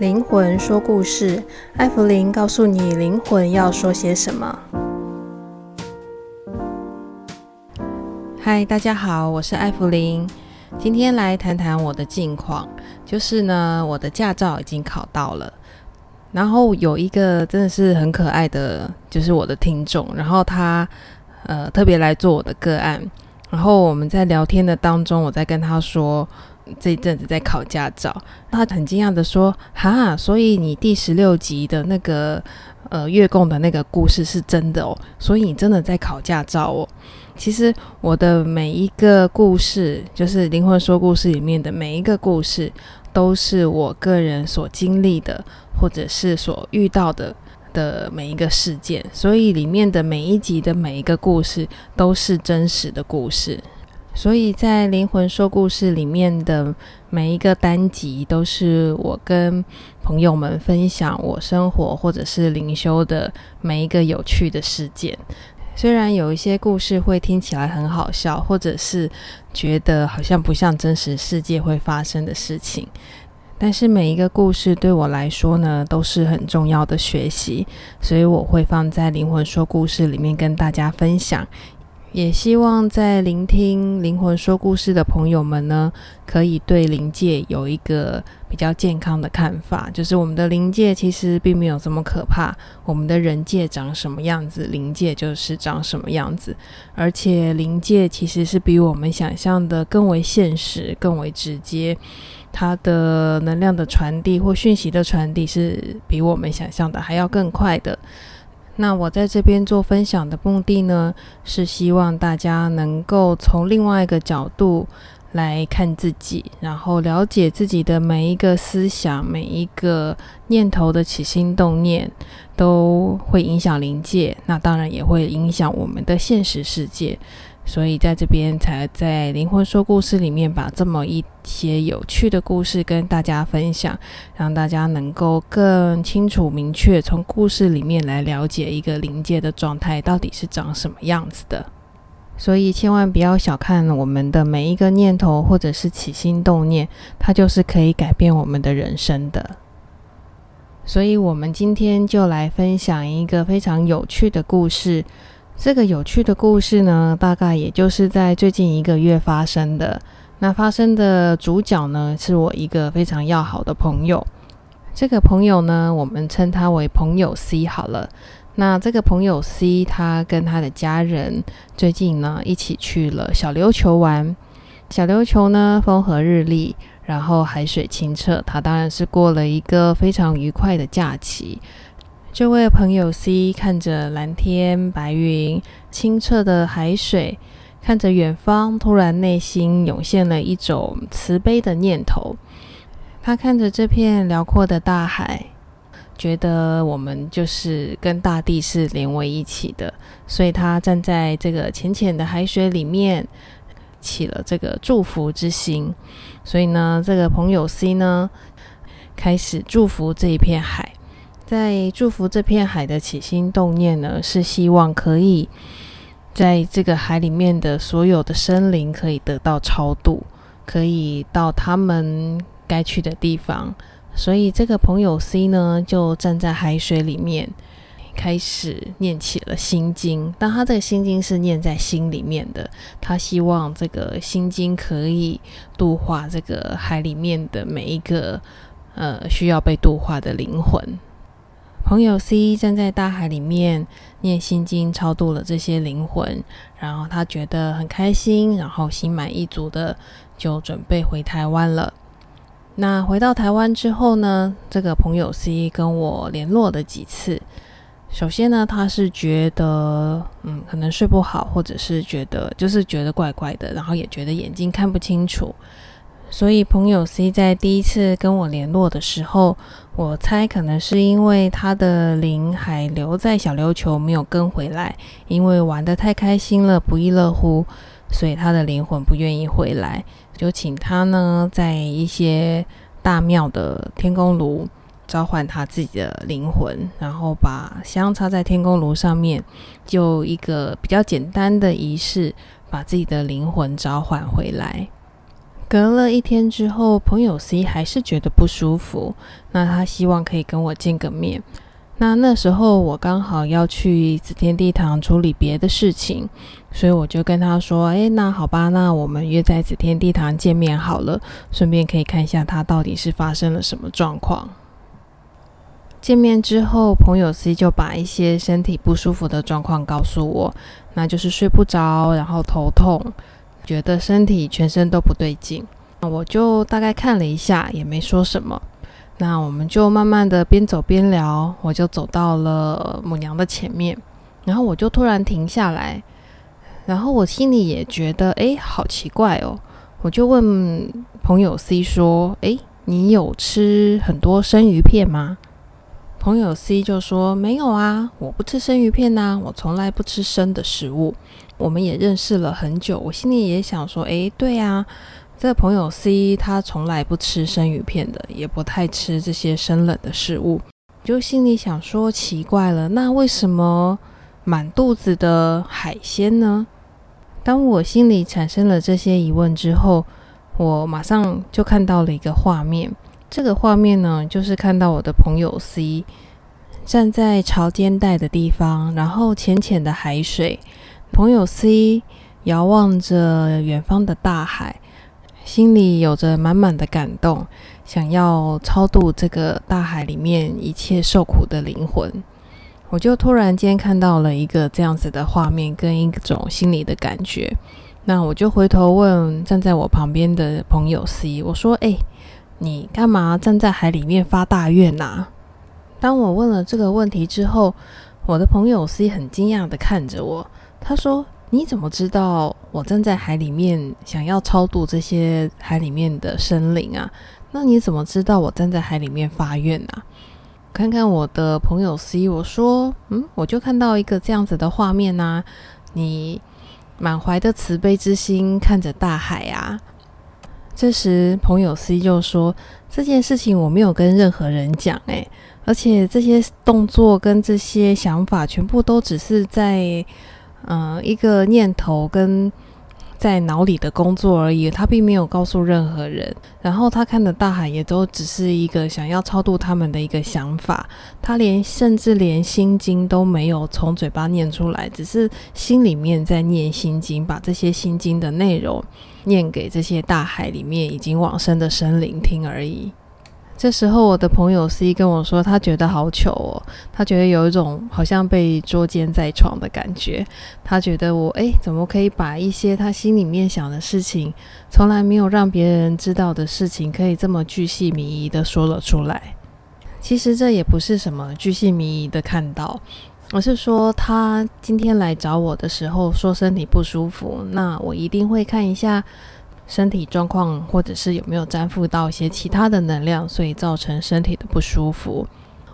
灵魂说故事，艾芙琳告诉你灵魂要说些什么。嗨，大家好，我是艾芙琳，今天来谈谈我的近况。就是呢，我的驾照已经考到了，然后有一个真的是很可爱的，就是我的听众，然后他呃特别来做我的个案，然后我们在聊天的当中，我在跟他说。这一阵子在考驾照，他很惊讶的说：“哈，所以你第十六集的那个呃月供的那个故事是真的哦，所以你真的在考驾照哦。其实我的每一个故事，就是灵魂说故事里面的每一个故事，都是我个人所经历的，或者是所遇到的的每一个事件，所以里面的每一集的每一个故事都是真实的故事。”所以在灵魂说故事里面的每一个单集，都是我跟朋友们分享我生活或者是灵修的每一个有趣的事件。虽然有一些故事会听起来很好笑，或者是觉得好像不像真实世界会发生的事情，但是每一个故事对我来说呢，都是很重要的学习，所以我会放在灵魂说故事里面跟大家分享。也希望在聆听灵魂说故事的朋友们呢，可以对灵界有一个比较健康的看法。就是我们的灵界其实并没有这么可怕，我们的人界长什么样子，灵界就是长什么样子。而且灵界其实是比我们想象的更为现实、更为直接，它的能量的传递或讯息的传递是比我们想象的还要更快的。那我在这边做分享的目的呢，是希望大家能够从另外一个角度来看自己，然后了解自己的每一个思想、每一个念头的起心动念，都会影响灵界，那当然也会影响我们的现实世界。所以在这边才在灵魂说故事里面把这么一些有趣的故事跟大家分享，让大家能够更清楚明确从故事里面来了解一个灵界的状态到底是长什么样子的。所以千万不要小看我们的每一个念头或者是起心动念，它就是可以改变我们的人生的。所以我们今天就来分享一个非常有趣的故事。这个有趣的故事呢，大概也就是在最近一个月发生的。那发生的主角呢，是我一个非常要好的朋友。这个朋友呢，我们称他为朋友 C 好了。那这个朋友 C，他跟他的家人最近呢，一起去了小琉球玩。小琉球呢，风和日丽，然后海水清澈，他当然是过了一个非常愉快的假期。这位朋友 C 看着蓝天白云、清澈的海水，看着远方，突然内心涌现了一种慈悲的念头。他看着这片辽阔的大海，觉得我们就是跟大地是连为一起的，所以他站在这个浅浅的海水里面，起了这个祝福之心。所以呢，这个朋友 C 呢，开始祝福这一片海。在祝福这片海的起心动念呢，是希望可以在这个海里面的所有的生灵可以得到超度，可以到他们该去的地方。所以这个朋友 C 呢，就站在海水里面，开始念起了心经。但他这个心经是念在心里面的，他希望这个心经可以度化这个海里面的每一个呃需要被度化的灵魂。朋友 C 站在大海里面念心经，超度了这些灵魂，然后他觉得很开心，然后心满意足的就准备回台湾了。那回到台湾之后呢，这个朋友 C 跟我联络了几次。首先呢，他是觉得嗯，可能睡不好，或者是觉得就是觉得怪怪的，然后也觉得眼睛看不清楚。所以朋友 C 在第一次跟我联络的时候，我猜可能是因为他的灵还留在小琉球没有跟回来，因为玩得太开心了，不亦乐乎，所以他的灵魂不愿意回来，就请他呢在一些大庙的天宫炉召唤他自己的灵魂，然后把香插在天宫炉上面，就一个比较简单的仪式，把自己的灵魂召唤回来。隔了一天之后，朋友 C 还是觉得不舒服，那他希望可以跟我见个面。那那时候我刚好要去紫天地堂处理别的事情，所以我就跟他说：“诶，那好吧，那我们约在紫天地堂见面好了，顺便可以看一下他到底是发生了什么状况。”见面之后，朋友 C 就把一些身体不舒服的状况告诉我，那就是睡不着，然后头痛，觉得身体全身都不对劲。我就大概看了一下，也没说什么。那我们就慢慢的边走边聊，我就走到了母娘的前面，然后我就突然停下来，然后我心里也觉得，诶，好奇怪哦，我就问朋友 C 说，诶，你有吃很多生鱼片吗？朋友 C 就说，没有啊，我不吃生鱼片呐，我从来不吃生的食物。我们也认识了很久，我心里也想说，诶，对啊。这个朋友 C 他从来不吃生鱼片的，也不太吃这些生冷的食物，就心里想说奇怪了，那为什么满肚子的海鲜呢？当我心里产生了这些疑问之后，我马上就看到了一个画面。这个画面呢，就是看到我的朋友 C 站在潮间带的地方，然后浅浅的海水，朋友 C 遥望着远方的大海。心里有着满满的感动，想要超度这个大海里面一切受苦的灵魂。我就突然间看到了一个这样子的画面，跟一种心里的感觉。那我就回头问站在我旁边的朋友 C，我说：“哎，你干嘛站在海里面发大愿呐？”当我问了这个问题之后，我的朋友 C 很惊讶地看着我，他说。你怎么知道我站在海里面想要超度这些海里面的生灵啊？那你怎么知道我站在海里面发愿啊？看看我的朋友 C，我说，嗯，我就看到一个这样子的画面啊，你满怀的慈悲之心看着大海啊。这时朋友 C 就说，这件事情我没有跟任何人讲，诶，而且这些动作跟这些想法全部都只是在。嗯、一个念头跟在脑里的工作而已，他并没有告诉任何人。然后他看的大海也都只是一个想要超度他们的一个想法，他连甚至连心经都没有从嘴巴念出来，只是心里面在念心经，把这些心经的内容念给这些大海里面已经往生的生灵听而已。这时候，我的朋友 C 跟我说，他觉得好糗哦，他觉得有一种好像被捉奸在床的感觉。他觉得我，诶，怎么可以把一些他心里面想的事情，从来没有让别人知道的事情，可以这么巨细靡遗的说了出来？其实这也不是什么巨细靡遗的看到，而是说他今天来找我的时候说身体不舒服，那我一定会看一下。身体状况，或者是有没有沾附到一些其他的能量，所以造成身体的不舒服。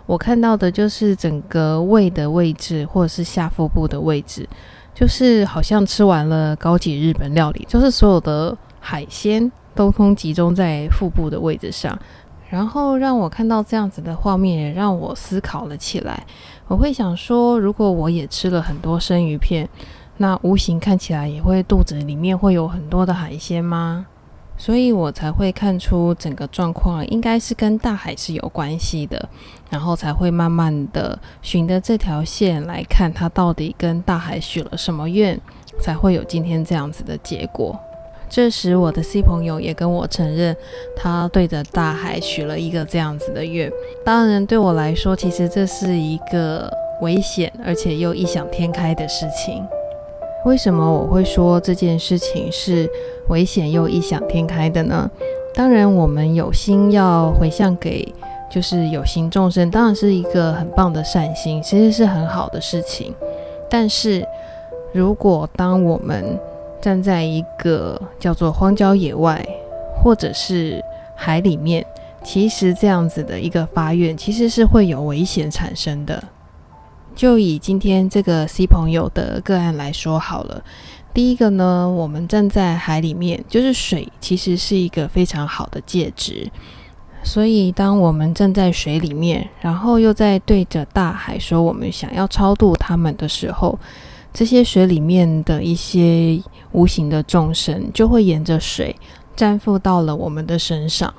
我看到的就是整个胃的位置，或者是下腹部的位置，就是好像吃完了高级日本料理，就是所有的海鲜都通集中在腹部的位置上。然后让我看到这样子的画面，也让我思考了起来。我会想说，如果我也吃了很多生鱼片。那无形看起来也会肚子里面会有很多的海鲜吗？所以我才会看出整个状况应该是跟大海是有关系的，然后才会慢慢的循着这条线来看，它到底跟大海许了什么愿，才会有今天这样子的结果。这时我的 C 朋友也跟我承认，他对着大海许了一个这样子的愿。当然对我来说，其实这是一个危险而且又异想天开的事情。为什么我会说这件事情是危险又异想天开的呢？当然，我们有心要回向给就是有形众生，当然是一个很棒的善心，其实是很好的事情。但是，如果当我们站在一个叫做荒郊野外，或者是海里面，其实这样子的一个发愿，其实是会有危险产生的。就以今天这个 C 朋友的个案来说好了。第一个呢，我们站在海里面，就是水其实是一个非常好的介质。所以，当我们站在水里面，然后又在对着大海说我们想要超度他们的时候，这些水里面的一些无形的众生就会沿着水粘附到了我们的身上，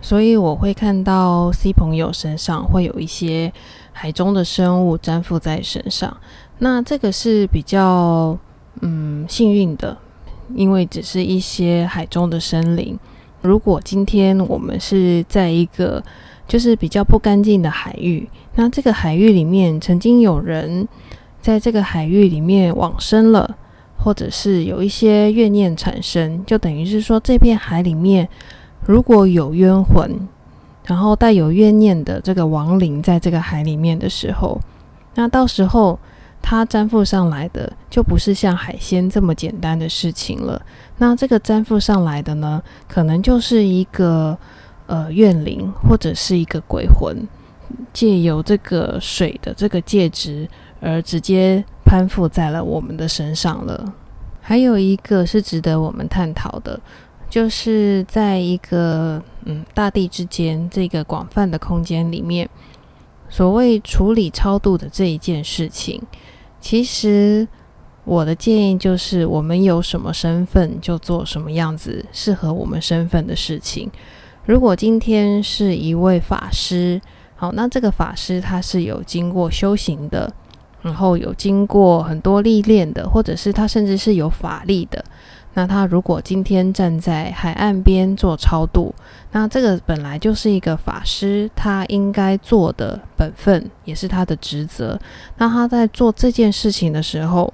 所以我会看到 C 朋友身上会有一些海中的生物粘附在身上。那这个是比较嗯幸运的，因为只是一些海中的生灵。如果今天我们是在一个就是比较不干净的海域，那这个海域里面曾经有人在这个海域里面往生了。或者是有一些怨念产生，就等于是说，这片海里面如果有冤魂，然后带有怨念的这个亡灵在这个海里面的时候，那到时候它粘附上来的就不是像海鲜这么简单的事情了。那这个粘附上来的呢，可能就是一个呃怨灵或者是一个鬼魂，借由这个水的这个介质而直接。攀附在了我们的身上了。还有一个是值得我们探讨的，就是在一个嗯大地之间这个广泛的空间里面，所谓处理超度的这一件事情，其实我的建议就是，我们有什么身份就做什么样子适合我们身份的事情。如果今天是一位法师，好，那这个法师他是有经过修行的。然后有经过很多历练的，或者是他甚至是有法力的，那他如果今天站在海岸边做超度，那这个本来就是一个法师他应该做的本分，也是他的职责。那他在做这件事情的时候，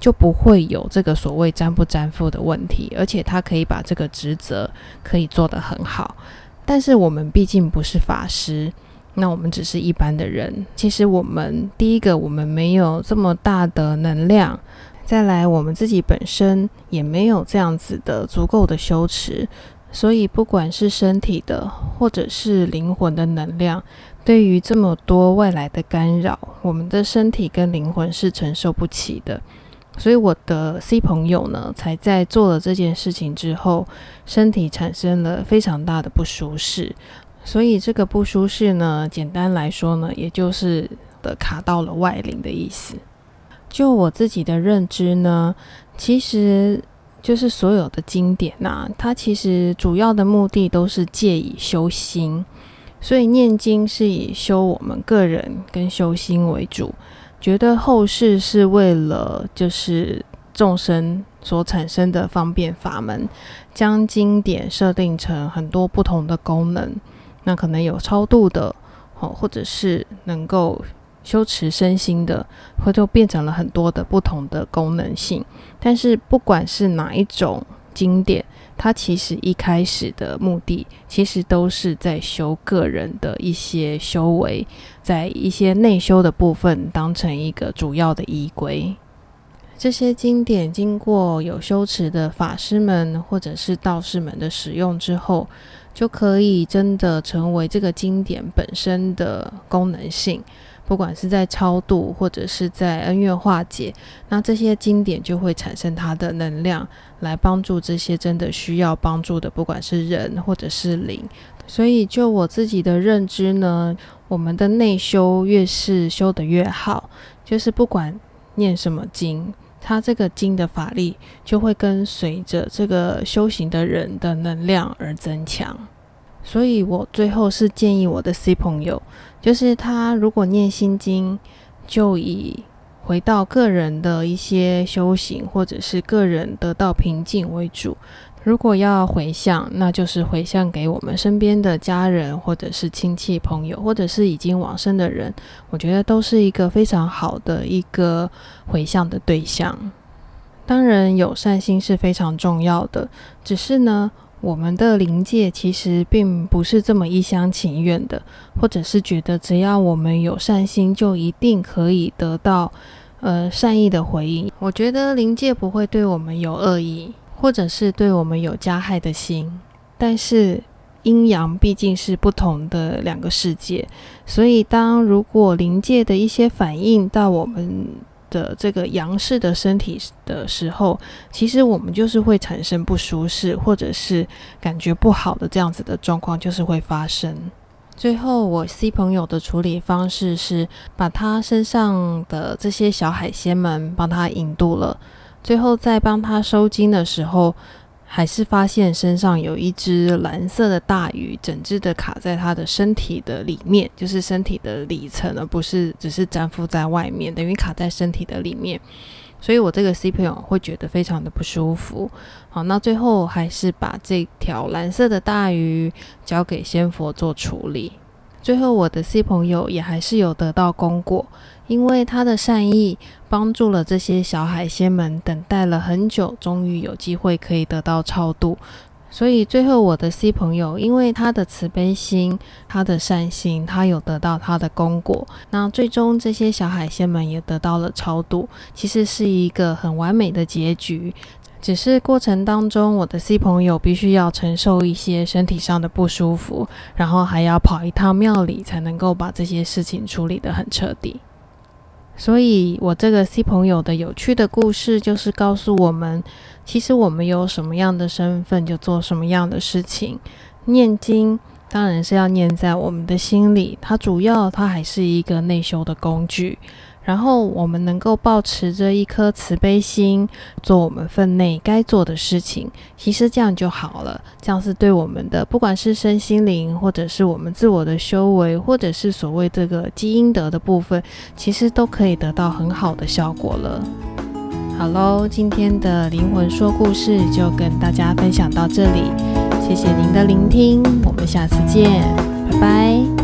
就不会有这个所谓沾不沾附的问题，而且他可以把这个职责可以做得很好。但是我们毕竟不是法师。那我们只是一般的人，其实我们第一个，我们没有这么大的能量；再来，我们自己本身也没有这样子的足够的修持，所以不管是身体的或者是灵魂的能量，对于这么多外来的干扰，我们的身体跟灵魂是承受不起的。所以我的 C 朋友呢，才在做了这件事情之后，身体产生了非常大的不舒适。所以这个不舒适呢，简单来说呢，也就是的卡到了外灵的意思。就我自己的认知呢，其实就是所有的经典呐、它其实主要的目的都是借以修心。所以念经是以修我们个人跟修心为主，觉得后世是为了就是众生所产生的方便法门，将经典设定成很多不同的功能。那可能有超度的，哦，或者是能够修持身心的，或就变成了很多的不同的功能性。但是不管是哪一种经典，它其实一开始的目的，其实都是在修个人的一些修为，在一些内修的部分当成一个主要的依归。这些经典经过有修持的法师们或者是道士们的使用之后，就可以真的成为这个经典本身的功能性，不管是在超度或者是在恩怨化解，那这些经典就会产生它的能量，来帮助这些真的需要帮助的，不管是人或者是灵。所以就我自己的认知呢，我们的内修越是修得越好，就是不管念什么经。它这个经的法力就会跟随着这个修行的人的能量而增强，所以我最后是建议我的 C 朋友，就是他如果念心经，就以回到个人的一些修行或者是个人得到平静为主。如果要回向，那就是回向给我们身边的家人，或者是亲戚朋友，或者是已经往生的人，我觉得都是一个非常好的一个回向的对象。当然，有善心是非常重要的，只是呢，我们的灵界其实并不是这么一厢情愿的，或者是觉得只要我们有善心，就一定可以得到呃善意的回应。我觉得灵界不会对我们有恶意。或者是对我们有加害的心，但是阴阳毕竟是不同的两个世界，所以当如果灵界的一些反应到我们的这个阳式的身体的时候，其实我们就是会产生不舒适，或者是感觉不好的这样子的状况，就是会发生。最后，我 C 朋友的处理方式是把他身上的这些小海鲜们帮他引渡了。最后，在帮他收金的时候，还是发现身上有一只蓝色的大鱼，整只的卡在他的身体的里面，就是身体的里层，而不是只是粘附在外面，等于卡在身体的里面。所以我这个 C 朋友会觉得非常的不舒服。好，那最后还是把这条蓝色的大鱼交给仙佛做处理。最后我的 C 朋友也还是有得到功果。因为他的善意帮助了这些小海鲜们，等待了很久，终于有机会可以得到超度。所以最后我的 C 朋友，因为他的慈悲心、他的善心，他有得到他的功果。那最终这些小海鲜们也得到了超度，其实是一个很完美的结局。只是过程当中，我的 C 朋友必须要承受一些身体上的不舒服，然后还要跑一趟庙里，才能够把这些事情处理得很彻底。所以，我这个 C 朋友的有趣的故事，就是告诉我们，其实我们有什么样的身份，就做什么样的事情。念经当然是要念在我们的心里，它主要它还是一个内修的工具。然后我们能够保持着一颗慈悲心，做我们分内该做的事情，其实这样就好了。这样是对我们的，不管是身心灵，或者是我们自我的修为，或者是所谓这个积阴德的部分，其实都可以得到很好的效果了。好喽，今天的灵魂说故事就跟大家分享到这里，谢谢您的聆听，我们下次见，拜拜。